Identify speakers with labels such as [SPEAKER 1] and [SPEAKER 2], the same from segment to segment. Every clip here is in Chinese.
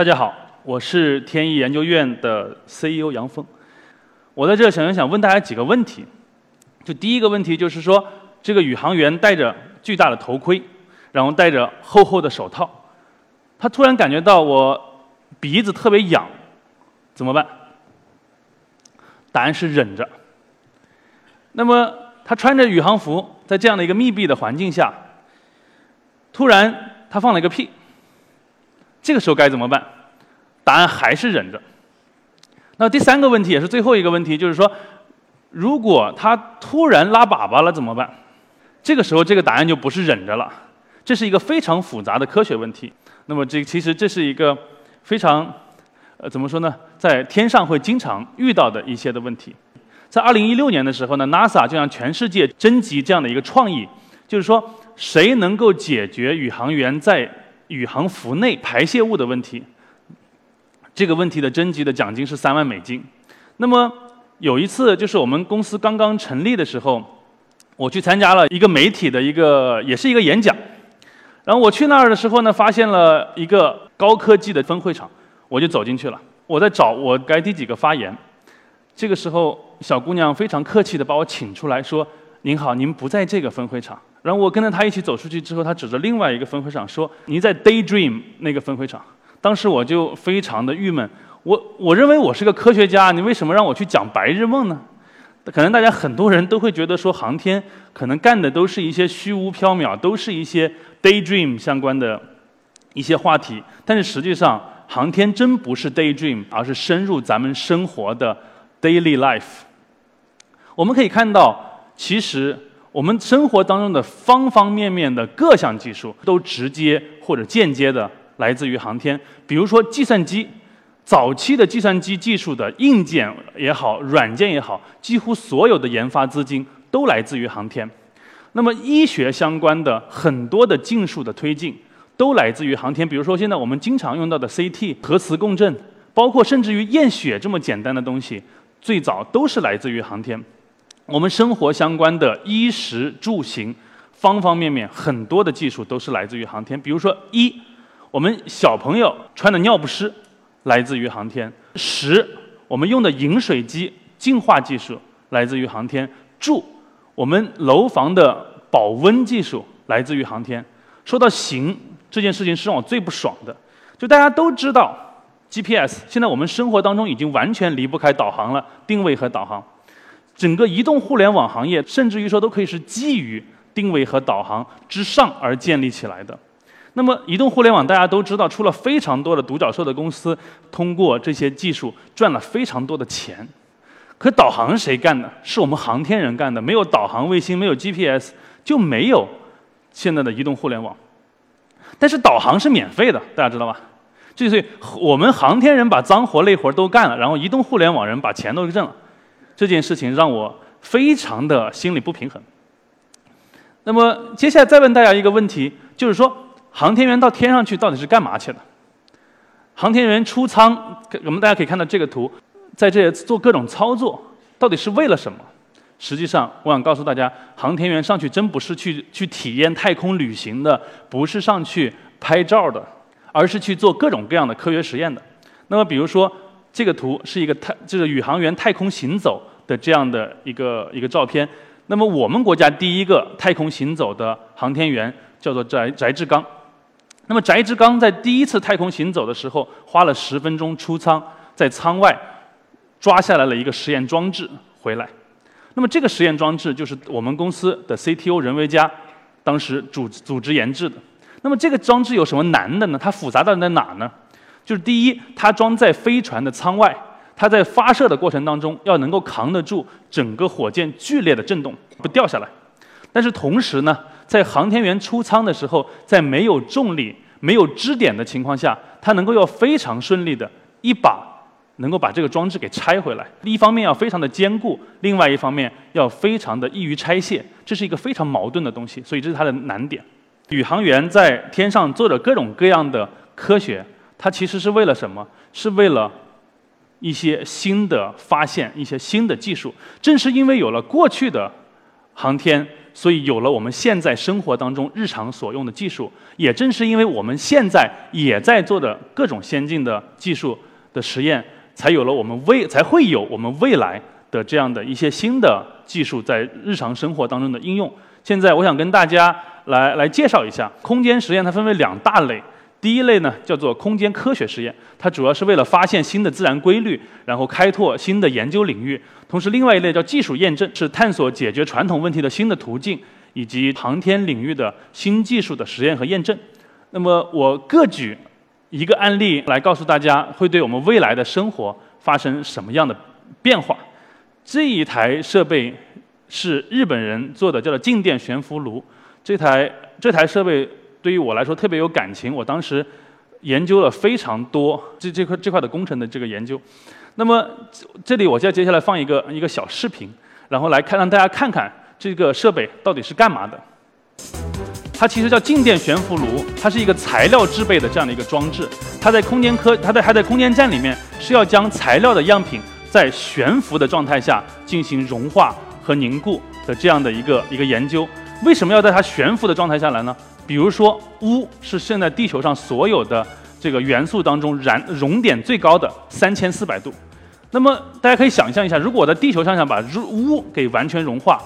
[SPEAKER 1] 大家好，我是天翼研究院的 CEO 杨峰。我在这想想问大家几个问题。就第一个问题就是说，这个宇航员戴着巨大的头盔，然后戴着厚厚的手套，他突然感觉到我鼻子特别痒，怎么办？答案是忍着。那么他穿着宇航服，在这样的一个密闭的环境下，突然他放了一个屁。这个时候该怎么办？答案还是忍着。那第三个问题也是最后一个问题，就是说，如果他突然拉粑粑了怎么办？这个时候这个答案就不是忍着了，这是一个非常复杂的科学问题。那么这其实这是一个非常呃怎么说呢，在天上会经常遇到的一些的问题。在二零一六年的时候呢，NASA 就向全世界征集这样的一个创意，就是说谁能够解决宇航员在宇航服内排泄物的问题，这个问题的征集的奖金是三万美金。那么有一次，就是我们公司刚刚成立的时候，我去参加了一个媒体的一个，也是一个演讲。然后我去那儿的时候呢，发现了一个高科技的分会场，我就走进去了。我在找我该第几个发言。这个时候，小姑娘非常客气地把我请出来说：“您好，您不在这个分会场。”然后我跟着他一起走出去之后，他指着另外一个分会场说：“你在 Daydream 那个分会场。”当时我就非常的郁闷，我我认为我是个科学家，你为什么让我去讲白日梦呢？可能大家很多人都会觉得说，航天可能干的都是一些虚无缥缈，都是一些 Daydream 相关的一些话题。但是实际上，航天真不是 Daydream，而是深入咱们生活的 Daily Life。我们可以看到，其实。我们生活当中的方方面面的各项技术，都直接或者间接的来自于航天。比如说计算机，早期的计算机技术的硬件也好，软件也好，几乎所有的研发资金都来自于航天。那么医学相关的很多的技术的推进，都来自于航天。比如说现在我们经常用到的 CT 核磁共振，包括甚至于验血这么简单的东西，最早都是来自于航天。我们生活相关的衣食住行，方方面面很多的技术都是来自于航天。比如说，一，我们小朋友穿的尿不湿来自于航天；十，我们用的饮水机净化技术来自于航天；住，我们楼房的保温技术来自于航天。说到行这件事情，是让我最不爽的。就大家都知道，GPS 现在我们生活当中已经完全离不开导航了，定位和导航。整个移动互联网行业，甚至于说都可以是基于定位和导航之上而建立起来的。那么，移动互联网大家都知道，出了非常多的独角兽的公司，通过这些技术赚了非常多的钱。可导航谁干的？是我们航天人干的。没有导航卫星，没有 GPS，就没有现在的移动互联网。但是导航是免费的，大家知道吧？就是我们航天人把脏活累活都干了，然后移动互联网人把钱都挣了。这件事情让我非常的心里不平衡。那么接下来再问大家一个问题，就是说，航天员到天上去到底是干嘛去的？航天员出舱，我们大家可以看到这个图，在这做各种操作，到底是为了什么？实际上，我想告诉大家，航天员上去真不是去去体验太空旅行的，不是上去拍照的，而是去做各种各样的科学实验的。那么，比如说这个图是一个太，就是宇航员太空行走。的这样的一个一个照片，那么我们国家第一个太空行走的航天员叫做翟翟志刚，那么翟志刚在第一次太空行走的时候，花了十分钟出舱，在舱外抓下来了一个实验装置回来，那么这个实验装置就是我们公司的 CTO 任维佳当时组组织研制的。那么这个装置有什么难的呢？它复杂到在哪呢？就是第一，它装在飞船的舱外。它在发射的过程当中要能够扛得住整个火箭剧烈的震动，不掉下来。但是同时呢，在航天员出舱的时候，在没有重力、没有支点的情况下，它能够要非常顺利的一把能够把这个装置给拆回来。一方面要非常的坚固，另外一方面要非常的易于拆卸，这是一个非常矛盾的东西，所以这是它的难点。宇航员在天上做着各种各样的科学，它其实是为了什么？是为了。一些新的发现，一些新的技术，正是因为有了过去的航天所以有了我们现在生活当中日常所用的技术。也正是因为我们现在也在做的各种先进的技术的实验，才有了我们未才会有我们未来的这样的一些新的技术在日常生活当中的应用。现在我想跟大家来来介绍一下空间实验，它分为两大类。第一类呢叫做空间科学实验，它主要是为了发现新的自然规律，然后开拓新的研究领域。同时，另外一类叫技术验证，是探索解决传统问题的新的途径，以及航天领域的新技术的实验和验证。那么，我各举一个案例来告诉大家，会对我们未来的生活发生什么样的变化。这一台设备是日本人做的，叫做静电悬浮炉。这台这台设备。对于我来说特别有感情，我当时研究了非常多这这块这块的工程的这个研究。那么这里我再接下来放一个一个小视频，然后来看让大家看看这个设备到底是干嘛的。它其实叫静电悬浮炉，它是一个材料制备的这样的一个装置。它在空间科，它在它在空间站里面是要将材料的样品在悬浮的状态下进行融化和凝固的这样的一个一个研究。为什么要在它悬浮的状态下来呢？比如说，钨是现在地球上所有的这个元素当中燃熔点最高的三千四百度。那么大家可以想象一下，如果我在地球上想把钨给完全融化，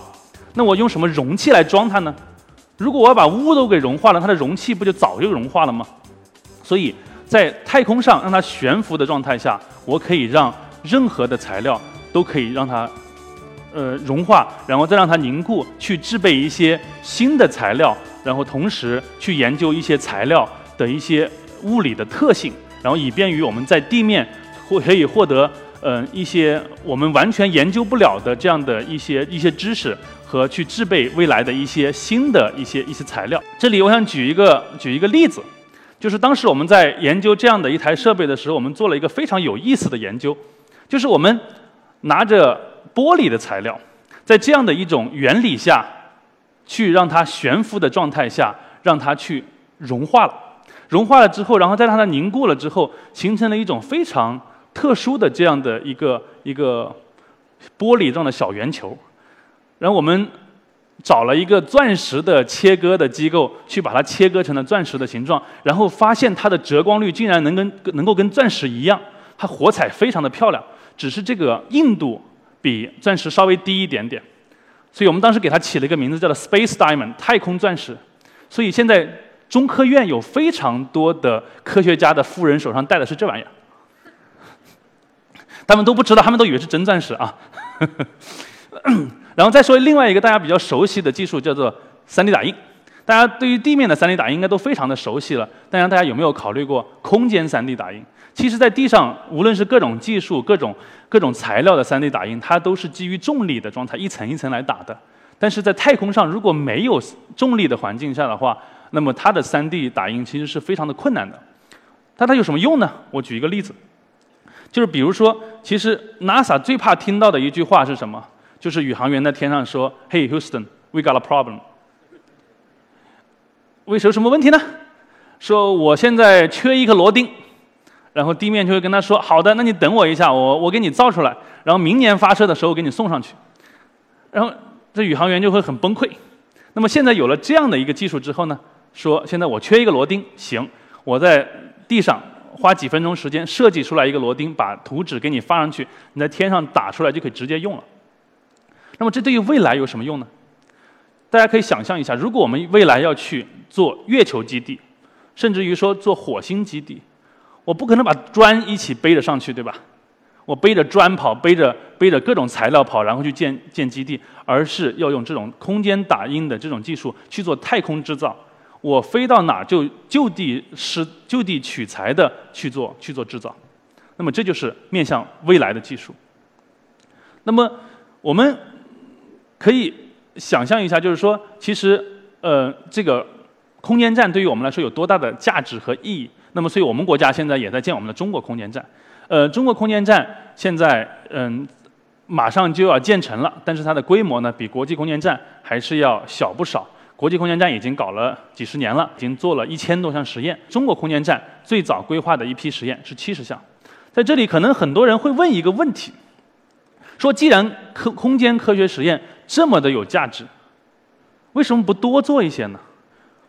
[SPEAKER 1] 那我用什么容器来装它呢？如果我要把钨都给融化了，它的容器不就早就融化了吗？所以在太空上让它悬浮的状态下，我可以让任何的材料都可以让它呃融化，然后再让它凝固，去制备一些新的材料。然后同时去研究一些材料的一些物理的特性，然后以便于我们在地面或可以获得嗯一些我们完全研究不了的这样的一些一些知识和去制备未来的一些新的一些一些材料。这里我想举一个举一个例子，就是当时我们在研究这样的一台设备的时候，我们做了一个非常有意思的研究，就是我们拿着玻璃的材料，在这样的一种原理下。去让它悬浮的状态下，让它去融化了。融化了之后，然后再让它凝固了之后，形成了一种非常特殊的这样的一个一个玻璃状的小圆球。然后我们找了一个钻石的切割的机构，去把它切割成了钻石的形状。然后发现它的折光率竟然能跟能够跟钻石一样，它火彩非常的漂亮。只是这个硬度比钻石稍微低一点点。所以我们当时给它起了一个名字，叫做 Space Diamond 太空钻石。所以现在中科院有非常多的科学家的夫人手上戴的是这玩意儿，他们都不知道，他们都以为是真钻石啊。然后再说另外一个大家比较熟悉的技术，叫做 3D 打印。大家对于地面的 3D 打印应该都非常的熟悉了，但是大家有没有考虑过空间 3D 打印？其实，在地上，无论是各种技术、各种各种材料的 3D 打印，它都是基于重力的状态，一层一层来打的。但是在太空上，如果没有重力的环境下的话，那么它的 3D 打印其实是非常的困难的。但它有什么用呢？我举一个例子，就是比如说，其实 NASA 最怕听到的一句话是什么？就是宇航员在天上说：“Hey Houston，we got a problem。”为什么什么问题呢？说我现在缺一个螺钉。然后地面就会跟他说：“好的，那你等我一下，我我给你造出来，然后明年发射的时候给你送上去。”然后这宇航员就会很崩溃。那么现在有了这样的一个技术之后呢，说现在我缺一个螺钉，行，我在地上花几分钟时间设计出来一个螺钉，把图纸给你发上去，你在天上打出来就可以直接用了。那么这对于未来有什么用呢？大家可以想象一下，如果我们未来要去做月球基地，甚至于说做火星基地。我不可能把砖一起背着上去，对吧？我背着砖跑，背着背着各种材料跑，然后去建建基地，而是要用这种空间打印的这种技术去做太空制造。我飞到哪就就地施就地取材的去做去做制造。那么这就是面向未来的技术。那么我们可以想象一下，就是说，其实呃，这个空间站对于我们来说有多大的价值和意义？那么，所以我们国家现在也在建我们的中国空间站。呃，中国空间站现在嗯，马上就要建成了，但是它的规模呢，比国际空间站还是要小不少。国际空间站已经搞了几十年了，已经做了一千多项实验。中国空间站最早规划的一批实验是七十项。在这里，可能很多人会问一个问题：说既然科空间科学实验这么的有价值，为什么不多做一些呢？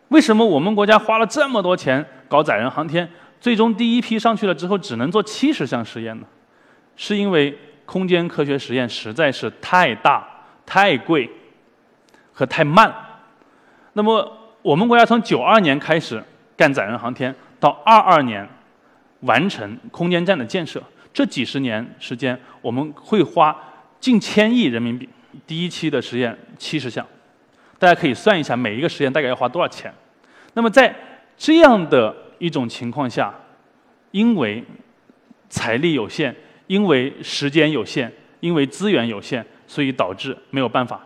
[SPEAKER 1] 为什么我们国家花了这么多钱搞载人航天，最终第一批上去了之后只能做七十项实验呢？是因为空间科学实验实在是太大、太贵和太慢。那么我们国家从九二年开始干载人航天，到二二年完成空间站的建设，这几十年时间，我们会花近千亿人民币。第一期的实验七十项。大家可以算一下每一个实验大概要花多少钱。那么在这样的一种情况下，因为财力有限，因为时间有限，因为资源有限，所以导致没有办法。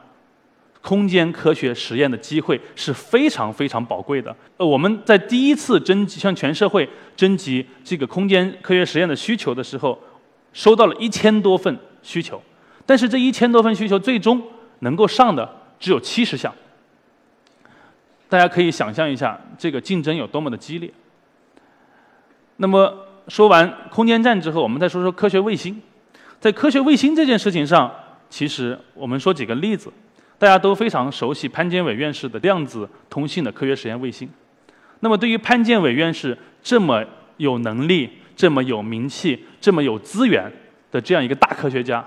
[SPEAKER 1] 空间科学实验的机会是非常非常宝贵的。呃，我们在第一次征集向全社会征集这个空间科学实验的需求的时候，收到了一千多份需求，但是这一千多份需求最终能够上的。只有七十项，大家可以想象一下这个竞争有多么的激烈。那么说完空间站之后，我们再说说科学卫星。在科学卫星这件事情上，其实我们说几个例子，大家都非常熟悉潘建伟院士的量子通信的科学实验卫星。那么对于潘建伟院士这么有能力、这么有名气、这么有资源的这样一个大科学家，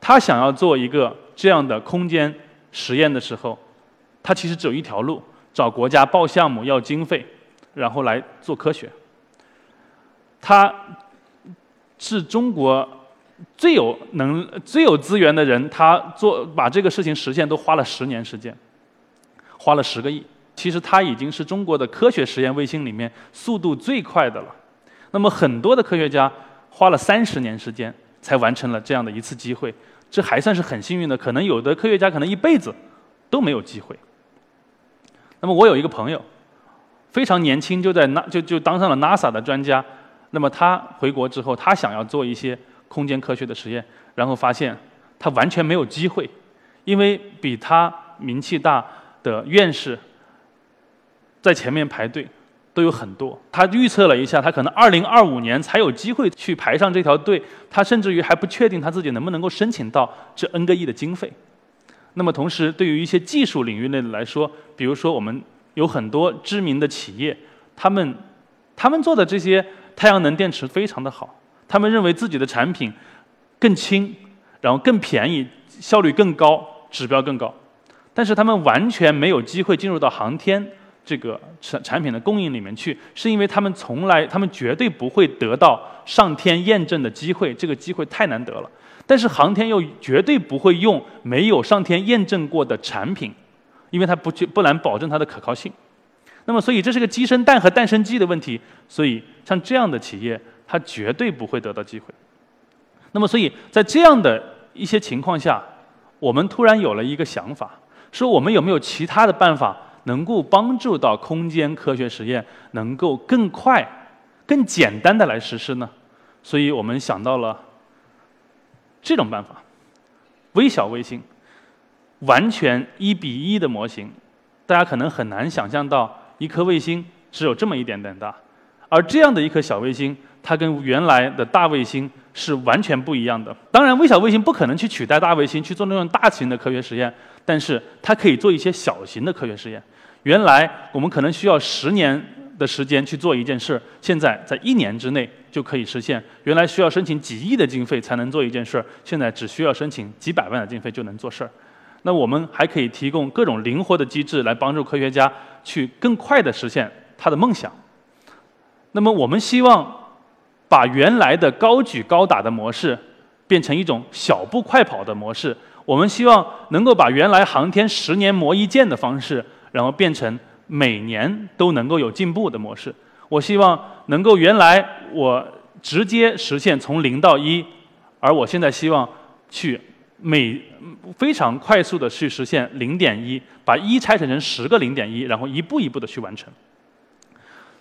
[SPEAKER 1] 他想要做一个这样的空间。实验的时候，他其实只有一条路：找国家报项目要经费，然后来做科学。他是中国最有能、最有资源的人，他做把这个事情实现都花了十年时间，花了十个亿。其实他已经是中国的科学实验卫星里面速度最快的了。那么很多的科学家花了三十年时间才完成了这样的一次机会。这还算是很幸运的，可能有的科学家可能一辈子都没有机会。那么我有一个朋友，非常年轻就在那就就当上了 NASA 的专家。那么他回国之后，他想要做一些空间科学的实验，然后发现他完全没有机会，因为比他名气大的院士在前面排队。都有很多。他预测了一下，他可能二零二五年才有机会去排上这条队。他甚至于还不确定他自己能不能够申请到这 N 个亿的经费。那么同时，对于一些技术领域内的来说，比如说我们有很多知名的企业，他们他们做的这些太阳能电池非常的好，他们认为自己的产品更轻，然后更便宜，效率更高，指标更高，但是他们完全没有机会进入到航天。这个产产品的供应里面去，是因为他们从来，他们绝对不会得到上天验证的机会，这个机会太难得了。但是航天又绝对不会用没有上天验证过的产品，因为它不不难保证它的可靠性。那么，所以这是个鸡生蛋和蛋生鸡的问题。所以像这样的企业，它绝对不会得到机会。那么，所以在这样的一些情况下，我们突然有了一个想法，说我们有没有其他的办法？能够帮助到空间科学实验能够更快、更简单的来实施呢？所以我们想到了这种办法：微小卫星，完全一比一的模型。大家可能很难想象到，一颗卫星只有这么一点点大，而这样的一颗小卫星，它跟原来的大卫星是完全不一样的。当然，微小卫星不可能去取代大卫星去做那种大型的科学实验，但是它可以做一些小型的科学实验。原来我们可能需要十年的时间去做一件事，现在在一年之内就可以实现。原来需要申请几亿的经费才能做一件事，现在只需要申请几百万的经费就能做事儿。那我们还可以提供各种灵活的机制来帮助科学家去更快地实现他的梦想。那么我们希望把原来的高举高打的模式变成一种小步快跑的模式。我们希望能够把原来航天十年磨一剑的方式。然后变成每年都能够有进步的模式。我希望能够原来我直接实现从零到一，而我现在希望去每非常快速的去实现零点一，把一拆成成十个零点一，然后一步一步的去完成。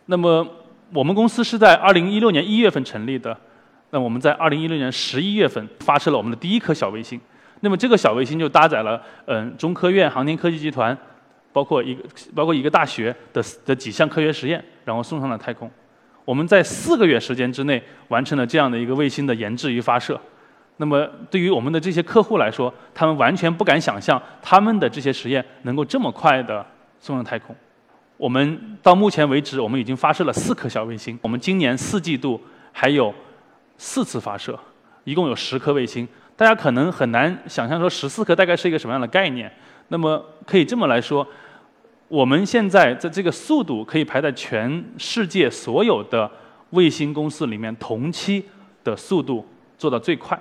[SPEAKER 1] 那么我们公司是在二零一六年一月份成立的，那我们在二零一六年十一月份发射了我们的第一颗小卫星。那么这个小卫星就搭载了嗯中科院航天科技集团。包括一个包括一个大学的的几项科学实验，然后送上了太空。我们在四个月时间之内完成了这样的一个卫星的研制与发射。那么对于我们的这些客户来说，他们完全不敢想象他们的这些实验能够这么快的送上太空。我们到目前为止，我们已经发射了四颗小卫星。我们今年四季度还有四次发射，一共有十颗卫星。大家可能很难想象说十四颗大概是一个什么样的概念。那么可以这么来说，我们现在在这个速度可以排在全世界所有的卫星公司里面同期的速度做到最快。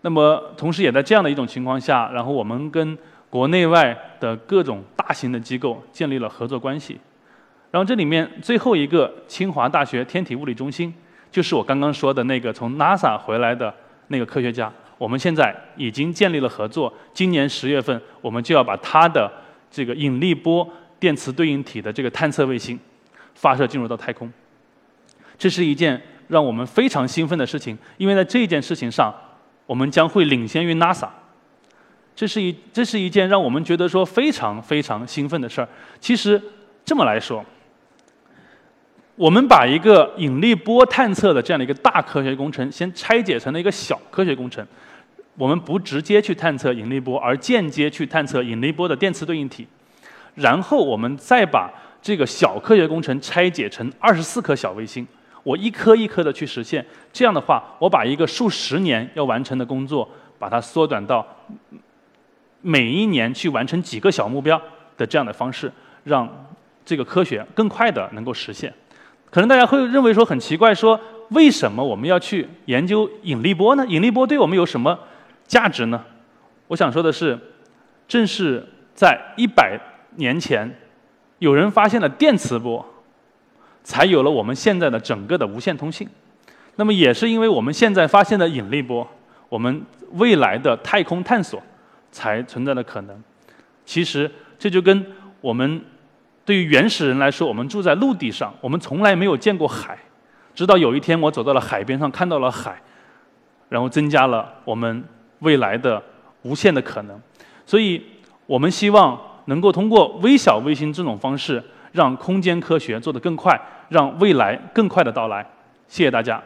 [SPEAKER 1] 那么同时也在这样的一种情况下，然后我们跟国内外的各种大型的机构建立了合作关系。然后这里面最后一个清华大学天体物理中心，就是我刚刚说的那个从 NASA 回来的那个科学家。我们现在已经建立了合作，今年十月份我们就要把他的这个引力波电磁对应体的这个探测卫星发射进入到太空。这是一件让我们非常兴奋的事情，因为在这件事情上，我们将会领先于 NASA。这是一这是一件让我们觉得说非常非常兴奋的事儿。其实这么来说，我们把一个引力波探测的这样的一个大科学工程，先拆解成了一个小科学工程。我们不直接去探测引力波，而间接去探测引力波的电磁对应体，然后我们再把这个小科学工程拆解成二十四颗小卫星，我一颗一颗的去实现。这样的话，我把一个数十年要完成的工作，把它缩短到每一年去完成几个小目标的这样的方式，让这个科学更快的能够实现。可能大家会认为说很奇怪，说为什么我们要去研究引力波呢？引力波对我们有什么？价值呢？我想说的是，正是在一百年前，有人发现了电磁波，才有了我们现在的整个的无线通信。那么，也是因为我们现在发现的引力波，我们未来的太空探索才存在的可能。其实，这就跟我们对于原始人来说，我们住在陆地上，我们从来没有见过海，直到有一天我走到了海边上，看到了海，然后增加了我们。未来的无限的可能，所以我们希望能够通过微小卫星这种方式，让空间科学做得更快，让未来更快的到来。谢谢大家。